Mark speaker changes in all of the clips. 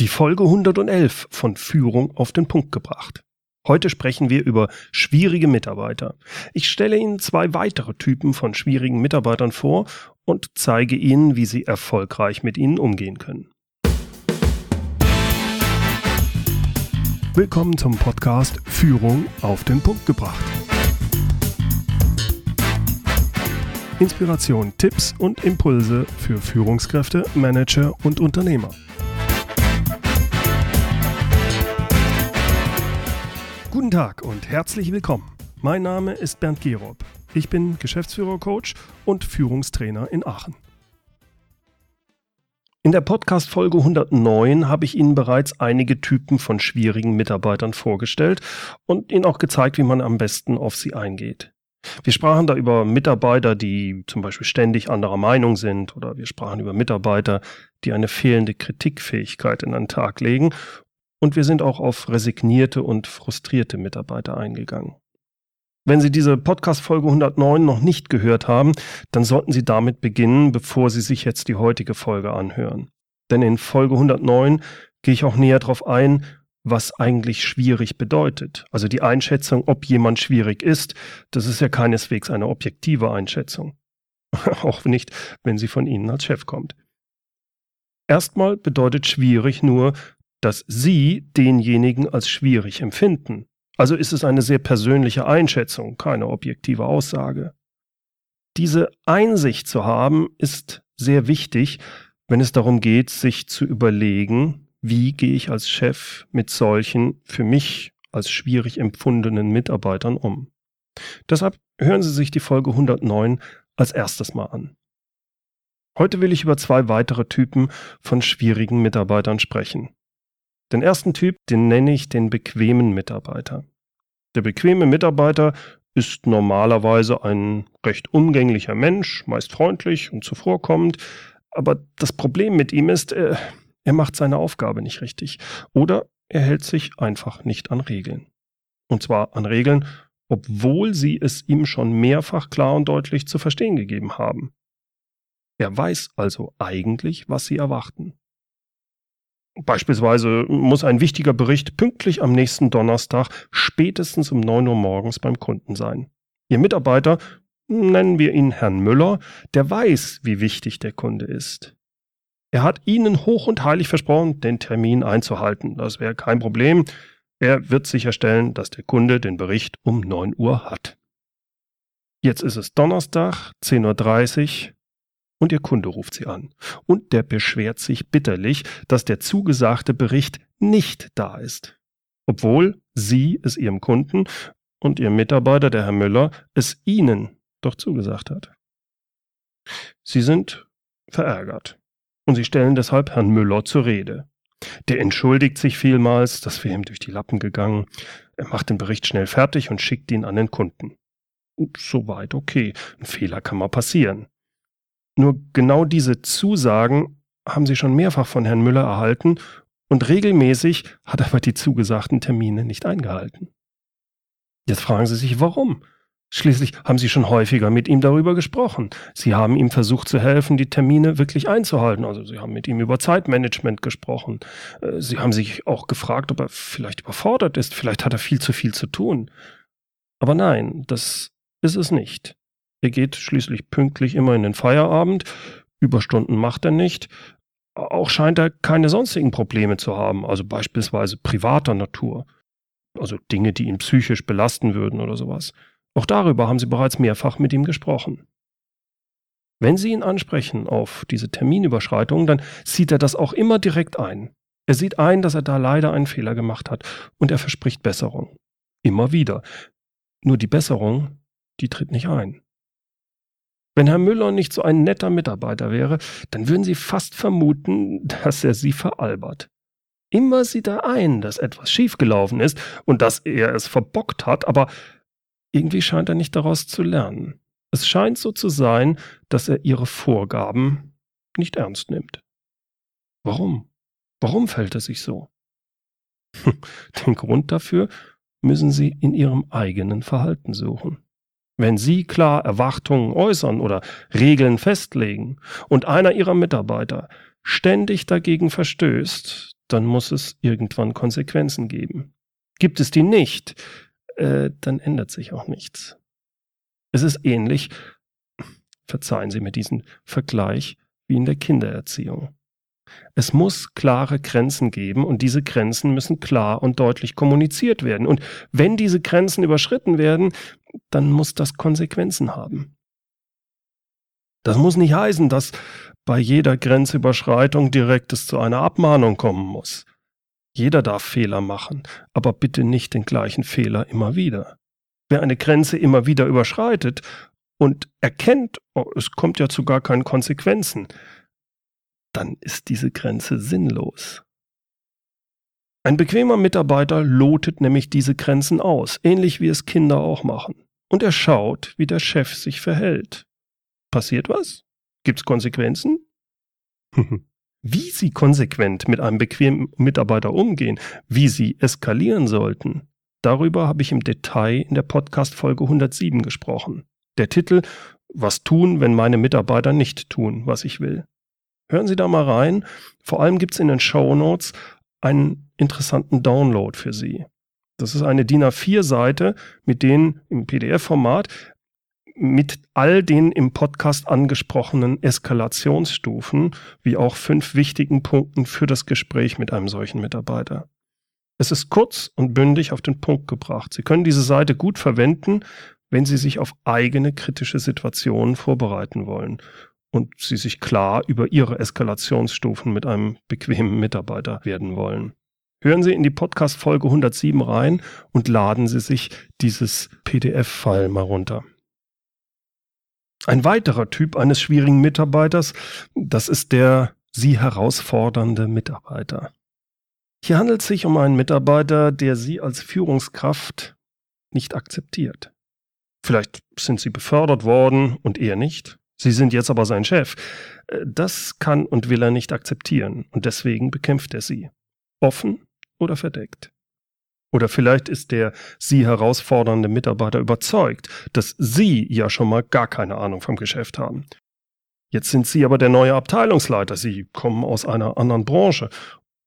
Speaker 1: Die Folge 111 von Führung auf den Punkt gebracht. Heute sprechen wir über schwierige Mitarbeiter. Ich stelle Ihnen zwei weitere Typen von schwierigen Mitarbeitern vor und zeige Ihnen, wie Sie erfolgreich mit ihnen umgehen können. Willkommen zum Podcast Führung auf den Punkt gebracht. Inspiration, Tipps und Impulse für Führungskräfte, Manager und Unternehmer. Guten Tag und herzlich willkommen. Mein Name ist Bernd Gerob. Ich bin Geschäftsführer-Coach und Führungstrainer in Aachen. In der Podcast-Folge 109 habe ich Ihnen bereits einige Typen von schwierigen Mitarbeitern vorgestellt und Ihnen auch gezeigt, wie man am besten auf sie eingeht. Wir sprachen da über Mitarbeiter, die zum Beispiel ständig anderer Meinung sind, oder wir sprachen über Mitarbeiter, die eine fehlende Kritikfähigkeit in den Tag legen und wir sind auch auf resignierte und frustrierte Mitarbeiter eingegangen. Wenn Sie diese Podcast-Folge 109 noch nicht gehört haben, dann sollten Sie damit beginnen, bevor Sie sich jetzt die heutige Folge anhören. Denn in Folge 109 gehe ich auch näher darauf ein, was eigentlich schwierig bedeutet. Also die Einschätzung, ob jemand schwierig ist, das ist ja keineswegs eine objektive Einschätzung. auch nicht, wenn sie von Ihnen als Chef kommt. Erstmal bedeutet schwierig nur, dass Sie denjenigen als schwierig empfinden. Also ist es eine sehr persönliche Einschätzung, keine objektive Aussage. Diese Einsicht zu haben, ist sehr wichtig, wenn es darum geht, sich zu überlegen, wie gehe ich als Chef mit solchen für mich als schwierig empfundenen Mitarbeitern um. Deshalb hören Sie sich die Folge 109 als erstes mal an. Heute will ich über zwei weitere Typen von schwierigen Mitarbeitern sprechen. Den ersten Typ, den nenne ich den bequemen Mitarbeiter. Der bequeme Mitarbeiter ist normalerweise ein recht umgänglicher Mensch, meist freundlich und zuvorkommend, aber das Problem mit ihm ist, er, er macht seine Aufgabe nicht richtig oder er hält sich einfach nicht an Regeln. Und zwar an Regeln, obwohl sie es ihm schon mehrfach klar und deutlich zu verstehen gegeben haben. Er weiß also eigentlich, was sie erwarten. Beispielsweise muss ein wichtiger Bericht pünktlich am nächsten Donnerstag spätestens um 9 Uhr morgens beim Kunden sein. Ihr Mitarbeiter, nennen wir ihn Herrn Müller, der weiß, wie wichtig der Kunde ist. Er hat Ihnen hoch und heilig versprochen, den Termin einzuhalten. Das wäre kein Problem. Er wird sicherstellen, dass der Kunde den Bericht um 9 Uhr hat. Jetzt ist es Donnerstag, 10.30 Uhr und Ihr Kunde ruft Sie an. Und der beschwert sich bitterlich, dass der zugesagte Bericht nicht da ist. Obwohl Sie es Ihrem Kunden und Ihr Mitarbeiter, der Herr Müller, es Ihnen doch zugesagt hat. Sie sind verärgert und Sie stellen deshalb Herrn Müller zur Rede. Der entschuldigt sich vielmals, das wäre ihm durch die Lappen gegangen. Er macht den Bericht schnell fertig und schickt ihn an den Kunden. Soweit okay. Ein Fehler kann mal passieren. Nur genau diese Zusagen haben sie schon mehrfach von Herrn Müller erhalten und regelmäßig hat er aber die zugesagten Termine nicht eingehalten. Jetzt fragen Sie sich, warum? Schließlich haben Sie schon häufiger mit ihm darüber gesprochen. Sie haben ihm versucht zu helfen, die Termine wirklich einzuhalten. Also Sie haben mit ihm über Zeitmanagement gesprochen. Äh, sie haben sich auch gefragt, ob er vielleicht überfordert ist. Vielleicht hat er viel zu viel zu tun. Aber nein, das ist es nicht. Er geht schließlich pünktlich immer in den Feierabend. Überstunden macht er nicht. Auch scheint er keine sonstigen Probleme zu haben, also beispielsweise privater Natur. Also Dinge, die ihn psychisch belasten würden oder sowas. Auch darüber haben Sie bereits mehrfach mit ihm gesprochen. Wenn Sie ihn ansprechen auf diese Terminüberschreitung, dann sieht er das auch immer direkt ein. Er sieht ein, dass er da leider einen Fehler gemacht hat und er verspricht Besserung. Immer wieder. Nur die Besserung, die tritt nicht ein. Wenn Herr Müller nicht so ein netter Mitarbeiter wäre, dann würden Sie fast vermuten, dass er Sie veralbert. Immer sieht er ein, dass etwas schiefgelaufen ist und dass er es verbockt hat, aber irgendwie scheint er nicht daraus zu lernen. Es scheint so zu sein, dass er Ihre Vorgaben nicht ernst nimmt. Warum? Warum fällt er sich so? Den Grund dafür müssen Sie in Ihrem eigenen Verhalten suchen. Wenn Sie klar Erwartungen äußern oder Regeln festlegen und einer Ihrer Mitarbeiter ständig dagegen verstößt, dann muss es irgendwann Konsequenzen geben. Gibt es die nicht, äh, dann ändert sich auch nichts. Es ist ähnlich, verzeihen Sie mir diesen Vergleich, wie in der Kindererziehung. Es muss klare Grenzen geben und diese Grenzen müssen klar und deutlich kommuniziert werden. Und wenn diese Grenzen überschritten werden, dann muss das Konsequenzen haben. Das muss nicht heißen, dass bei jeder Grenzüberschreitung direkt es zu einer Abmahnung kommen muss. Jeder darf Fehler machen, aber bitte nicht den gleichen Fehler immer wieder. Wer eine Grenze immer wieder überschreitet und erkennt, oh, es kommt ja zu gar keinen Konsequenzen, dann ist diese Grenze sinnlos. Ein bequemer Mitarbeiter lotet nämlich diese Grenzen aus, ähnlich wie es Kinder auch machen. Und er schaut, wie der Chef sich verhält. Passiert was? Gibt's Konsequenzen? wie sie konsequent mit einem bequemen Mitarbeiter umgehen, wie sie eskalieren sollten, darüber habe ich im Detail in der Podcast-Folge 107 gesprochen. Der Titel Was tun, wenn meine Mitarbeiter nicht tun, was ich will. Hören Sie da mal rein. Vor allem gibt es in den Show Notes einen interessanten Download für Sie. Das ist eine DIN A4-Seite, mit denen im PDF-Format mit all den im Podcast angesprochenen Eskalationsstufen, wie auch fünf wichtigen Punkten für das Gespräch mit einem solchen Mitarbeiter. Es ist kurz und bündig auf den Punkt gebracht. Sie können diese Seite gut verwenden, wenn Sie sich auf eigene kritische Situationen vorbereiten wollen und Sie sich klar über Ihre Eskalationsstufen mit einem bequemen Mitarbeiter werden wollen. Hören Sie in die Podcast-Folge 107 rein und laden Sie sich dieses PDF-File mal runter. Ein weiterer Typ eines schwierigen Mitarbeiters, das ist der Sie herausfordernde Mitarbeiter. Hier handelt es sich um einen Mitarbeiter, der Sie als Führungskraft nicht akzeptiert. Vielleicht sind Sie befördert worden und er nicht. Sie sind jetzt aber sein Chef. Das kann und will er nicht akzeptieren und deswegen bekämpft er Sie. Offen oder verdeckt. Oder vielleicht ist der Sie herausfordernde Mitarbeiter überzeugt, dass Sie ja schon mal gar keine Ahnung vom Geschäft haben. Jetzt sind Sie aber der neue Abteilungsleiter, Sie kommen aus einer anderen Branche.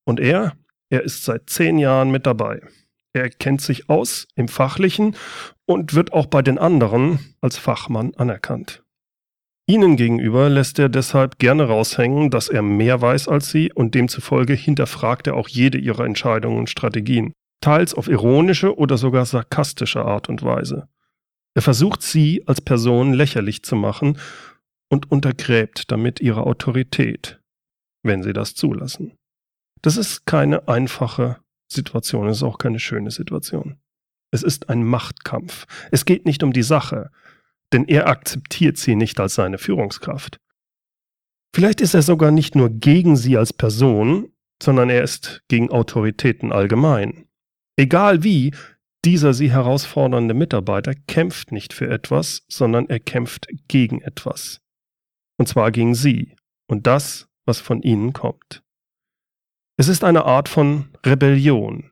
Speaker 1: Und er, er ist seit zehn Jahren mit dabei. Er kennt sich aus im Fachlichen und wird auch bei den anderen als Fachmann anerkannt. Ihnen gegenüber lässt er deshalb gerne raushängen, dass er mehr weiß als Sie und demzufolge hinterfragt er auch jede Ihrer Entscheidungen und Strategien teils auf ironische oder sogar sarkastische Art und Weise. Er versucht sie als Person lächerlich zu machen und untergräbt damit ihre Autorität, wenn sie das zulassen. Das ist keine einfache Situation, es ist auch keine schöne Situation. Es ist ein Machtkampf. Es geht nicht um die Sache, denn er akzeptiert sie nicht als seine Führungskraft. Vielleicht ist er sogar nicht nur gegen sie als Person, sondern er ist gegen Autoritäten allgemein. Egal wie, dieser sie herausfordernde Mitarbeiter kämpft nicht für etwas, sondern er kämpft gegen etwas. Und zwar gegen sie und das, was von ihnen kommt. Es ist eine Art von Rebellion.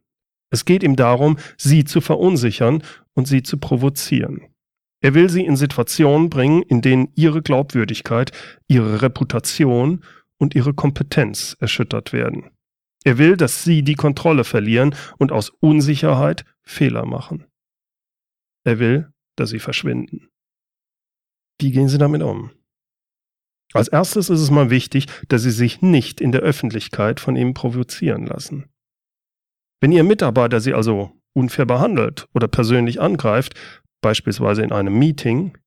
Speaker 1: Es geht ihm darum, sie zu verunsichern und sie zu provozieren. Er will sie in Situationen bringen, in denen ihre Glaubwürdigkeit, ihre Reputation und ihre Kompetenz erschüttert werden. Er will, dass sie die Kontrolle verlieren und aus Unsicherheit Fehler machen. Er will, dass sie verschwinden. Wie gehen Sie damit um? Als erstes ist es mal wichtig, dass Sie sich nicht in der Öffentlichkeit von ihm provozieren lassen. Wenn Ihr Mitarbeiter Sie also unfair behandelt oder persönlich angreift, beispielsweise in einem Meeting,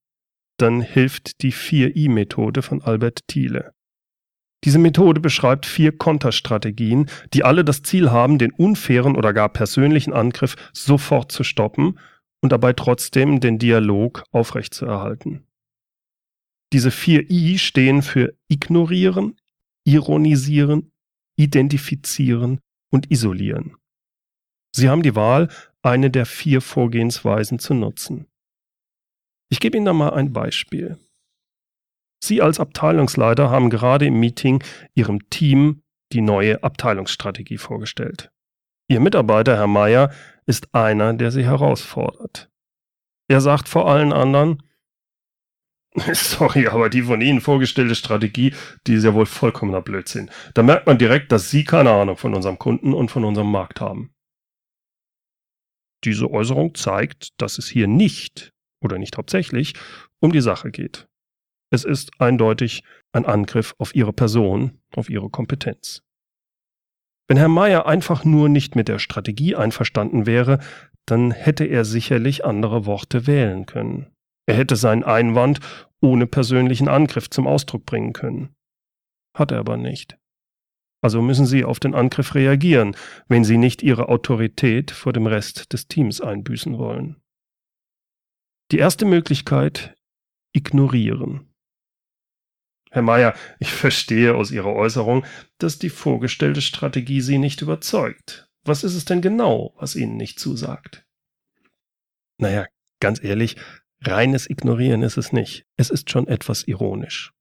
Speaker 1: dann hilft die 4i-Methode von Albert Thiele. Diese Methode beschreibt vier Konterstrategien, die alle das Ziel haben, den unfairen oder gar persönlichen Angriff sofort zu stoppen und dabei trotzdem den Dialog aufrechtzuerhalten. Diese vier I stehen für ignorieren, ironisieren, identifizieren und isolieren. Sie haben die Wahl, eine der vier Vorgehensweisen zu nutzen. Ich gebe Ihnen da mal ein Beispiel. Sie als Abteilungsleiter haben gerade im Meeting Ihrem Team die neue Abteilungsstrategie vorgestellt. Ihr Mitarbeiter, Herr Meier, ist einer, der Sie herausfordert. Er sagt vor allen anderen, Sorry, aber die von Ihnen vorgestellte Strategie, die ist ja wohl vollkommener Blödsinn. Da merkt man direkt, dass Sie keine Ahnung von unserem Kunden und von unserem Markt haben. Diese Äußerung zeigt, dass es hier nicht oder nicht hauptsächlich um die Sache geht. Es ist eindeutig ein Angriff auf Ihre Person, auf Ihre Kompetenz. Wenn Herr Mayer einfach nur nicht mit der Strategie einverstanden wäre, dann hätte er sicherlich andere Worte wählen können. Er hätte seinen Einwand ohne persönlichen Angriff zum Ausdruck bringen können. Hat er aber nicht. Also müssen Sie auf den Angriff reagieren, wenn Sie nicht Ihre Autorität vor dem Rest des Teams einbüßen wollen. Die erste Möglichkeit, ignorieren. Herr Mayer, ich verstehe aus Ihrer Äußerung, dass die vorgestellte Strategie Sie nicht überzeugt. Was ist es denn genau, was Ihnen nicht zusagt? Naja, ganz ehrlich, reines Ignorieren ist es nicht. Es ist schon etwas ironisch.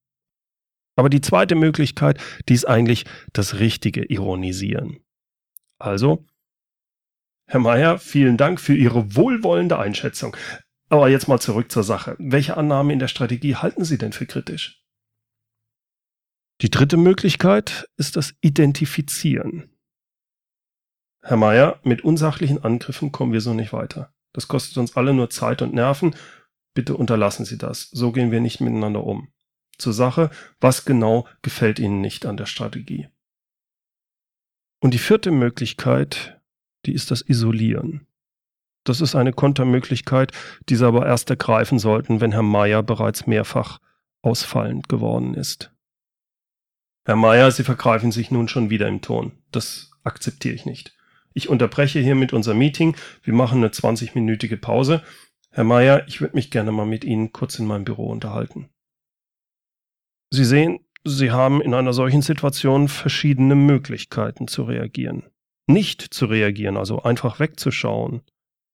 Speaker 1: Aber die zweite Möglichkeit, die ist eigentlich das richtige Ironisieren. Also, Herr Mayer, vielen Dank für Ihre wohlwollende Einschätzung. Aber jetzt mal zurück zur Sache. Welche Annahmen in der Strategie halten Sie denn für kritisch? Die dritte Möglichkeit ist das Identifizieren. Herr Mayer, mit unsachlichen Angriffen kommen wir so nicht weiter. Das kostet uns alle nur Zeit und Nerven. Bitte unterlassen Sie das. So gehen wir nicht miteinander um. Zur Sache, was genau gefällt Ihnen nicht an der Strategie? Und die vierte Möglichkeit, die ist das Isolieren. Das ist eine Kontermöglichkeit, die Sie aber erst ergreifen sollten, wenn Herr Mayer bereits mehrfach ausfallend geworden ist. Herr Mayer, Sie vergreifen sich nun schon wieder im Ton. Das akzeptiere ich nicht. Ich unterbreche hiermit unser Meeting. Wir machen eine 20-minütige Pause. Herr Mayer, ich würde mich gerne mal mit Ihnen kurz in meinem Büro unterhalten. Sie sehen, Sie haben in einer solchen Situation verschiedene Möglichkeiten zu reagieren. Nicht zu reagieren, also einfach wegzuschauen,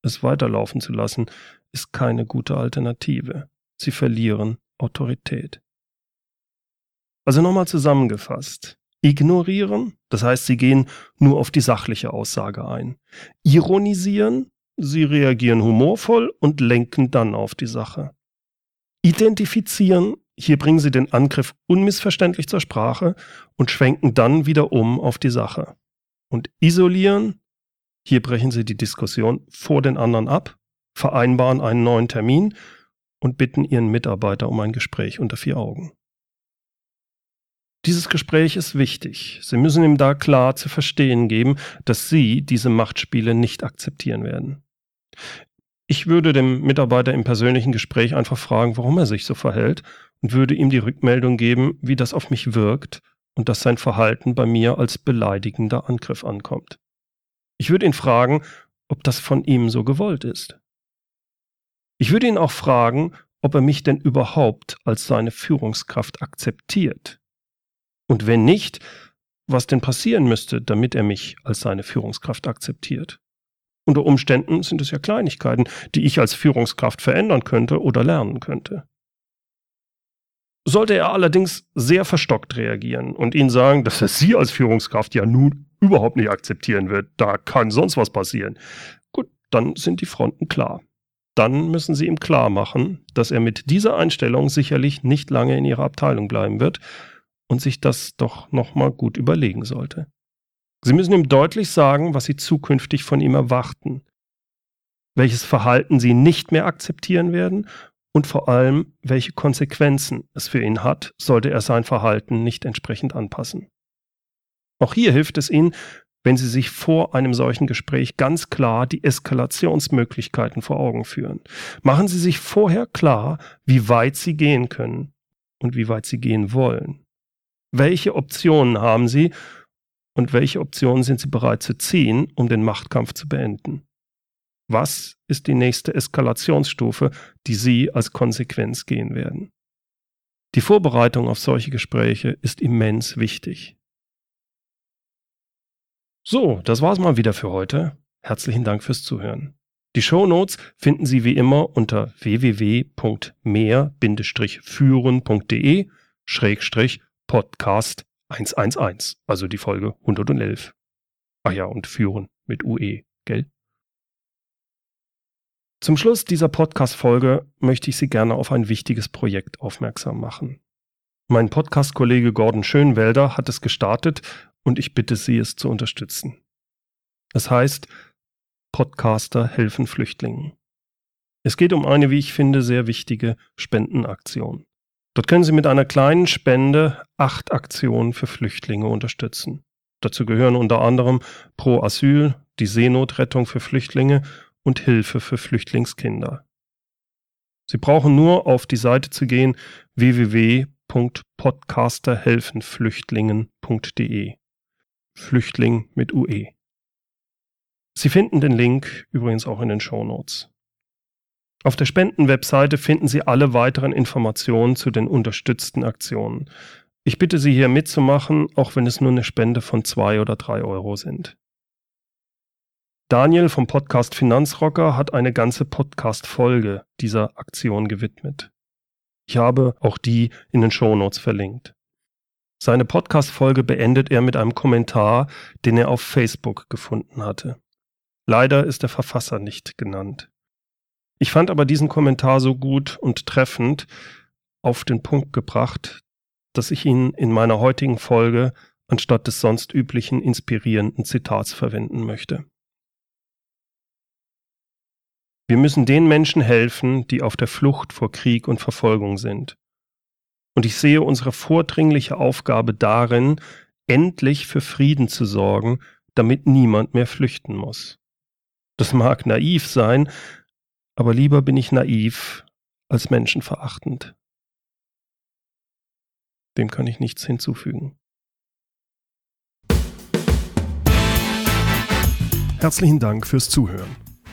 Speaker 1: es weiterlaufen zu lassen, ist keine gute Alternative. Sie verlieren Autorität. Also nochmal zusammengefasst. Ignorieren, das heißt, sie gehen nur auf die sachliche Aussage ein. Ironisieren, sie reagieren humorvoll und lenken dann auf die Sache. Identifizieren, hier bringen sie den Angriff unmissverständlich zur Sprache und schwenken dann wieder um auf die Sache. Und isolieren, hier brechen sie die Diskussion vor den anderen ab, vereinbaren einen neuen Termin und bitten ihren Mitarbeiter um ein Gespräch unter vier Augen. Dieses Gespräch ist wichtig. Sie müssen ihm da klar zu verstehen geben, dass Sie diese Machtspiele nicht akzeptieren werden. Ich würde dem Mitarbeiter im persönlichen Gespräch einfach fragen, warum er sich so verhält und würde ihm die Rückmeldung geben, wie das auf mich wirkt und dass sein Verhalten bei mir als beleidigender Angriff ankommt. Ich würde ihn fragen, ob das von ihm so gewollt ist. Ich würde ihn auch fragen, ob er mich denn überhaupt als seine Führungskraft akzeptiert und wenn nicht, was denn passieren müsste, damit er mich als seine Führungskraft akzeptiert. Unter Umständen sind es ja Kleinigkeiten, die ich als Führungskraft verändern könnte oder lernen könnte. Sollte er allerdings sehr verstockt reagieren und Ihnen sagen, dass er Sie als Führungskraft ja nun überhaupt nicht akzeptieren wird, da kann sonst was passieren, gut, dann sind die Fronten klar. Dann müssen Sie ihm klar machen, dass er mit dieser Einstellung sicherlich nicht lange in Ihrer Abteilung bleiben wird und sich das doch nochmal gut überlegen sollte. Sie müssen ihm deutlich sagen, was Sie zukünftig von ihm erwarten, welches Verhalten Sie nicht mehr akzeptieren werden und vor allem, welche Konsequenzen es für ihn hat, sollte er sein Verhalten nicht entsprechend anpassen. Auch hier hilft es Ihnen, wenn Sie sich vor einem solchen Gespräch ganz klar die Eskalationsmöglichkeiten vor Augen führen. Machen Sie sich vorher klar, wie weit Sie gehen können und wie weit Sie gehen wollen. Welche Optionen haben Sie und welche Optionen sind Sie bereit zu ziehen, um den Machtkampf zu beenden? Was ist die nächste Eskalationsstufe, die Sie als Konsequenz gehen werden? Die Vorbereitung auf solche Gespräche ist immens wichtig. So, das war's mal wieder für heute. Herzlichen Dank fürs Zuhören. Die Show Notes finden Sie wie immer unter www.mehr-führen.de Podcast 111, also die Folge 111. Ach ja, und führen mit UE, gell? Zum Schluss dieser Podcast-Folge möchte ich Sie gerne auf ein wichtiges Projekt aufmerksam machen. Mein Podcast-Kollege Gordon Schönwelder hat es gestartet und ich bitte Sie, es zu unterstützen. Es heißt Podcaster helfen Flüchtlingen. Es geht um eine, wie ich finde, sehr wichtige Spendenaktion. Dort können Sie mit einer kleinen Spende acht Aktionen für Flüchtlinge unterstützen. Dazu gehören unter anderem Pro Asyl, die Seenotrettung für Flüchtlinge und Hilfe für Flüchtlingskinder. Sie brauchen nur auf die Seite zu gehen www.podcasterhelfenflüchtlingen.de. Flüchtling mit UE. Sie finden den Link übrigens auch in den Show Notes. Auf der Spendenwebseite finden Sie alle weiteren Informationen zu den unterstützten Aktionen. Ich bitte Sie hier mitzumachen, auch wenn es nur eine Spende von zwei oder drei Euro sind. Daniel vom Podcast Finanzrocker hat eine ganze Podcast-Folge dieser Aktion gewidmet. Ich habe auch die in den Shownotes verlinkt. Seine Podcast-Folge beendet er mit einem Kommentar, den er auf Facebook gefunden hatte. Leider ist der Verfasser nicht genannt. Ich fand aber diesen Kommentar so gut und treffend auf den Punkt gebracht, dass ich ihn in meiner heutigen Folge anstatt des sonst üblichen inspirierenden Zitats verwenden möchte. Wir müssen den Menschen helfen, die auf der Flucht vor Krieg und Verfolgung sind. Und ich sehe unsere vordringliche Aufgabe darin, endlich für Frieden zu sorgen, damit niemand mehr flüchten muss. Das mag naiv sein, aber lieber bin ich naiv als menschenverachtend. Dem kann ich nichts hinzufügen. Herzlichen Dank fürs Zuhören.